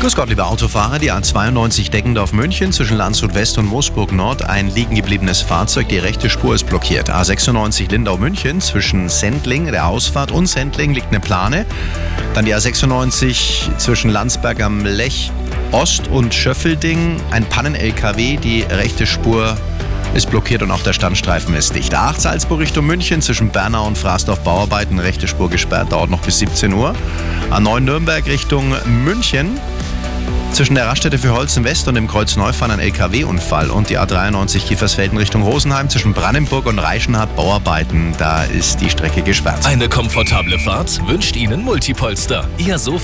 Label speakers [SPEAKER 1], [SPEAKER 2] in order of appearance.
[SPEAKER 1] Grüß Gott, liebe Autofahrer. Die A92 Deckendorf München zwischen Landshut West und Moosburg Nord. Ein liegen gebliebenes Fahrzeug. Die rechte Spur ist blockiert. A96 Lindau München zwischen Sendling, der Ausfahrt und Sendling liegt eine Plane. Dann die A96 zwischen Landsberg am Lech Ost und Schöffelding. Ein Pannen-LKW. Die rechte Spur ist blockiert und auch der Standstreifen ist dicht. A8 Salzburg Richtung München zwischen Bernau und Frasdorf Bauarbeiten. Rechte Spur gesperrt. Dauert noch bis 17 Uhr. A9 Nürnberg Richtung München. Zwischen der Raststätte für Holzen West und dem Kreuz Neufahren ein LKW-Unfall und die A93 Kiefersfelden Richtung Rosenheim zwischen Brandenburg und Reichenhard Bauarbeiten. Da ist die Strecke gesperrt.
[SPEAKER 2] Eine komfortable Fahrt wünscht Ihnen Multipolster. Ihr Sofa